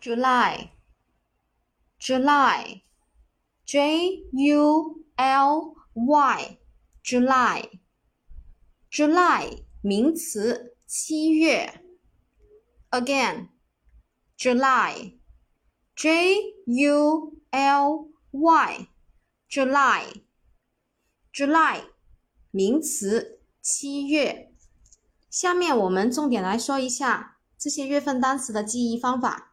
july july july july july 名词七月 again july july july july 名词七月下面我们重点来说一下这些月份单词的记忆方法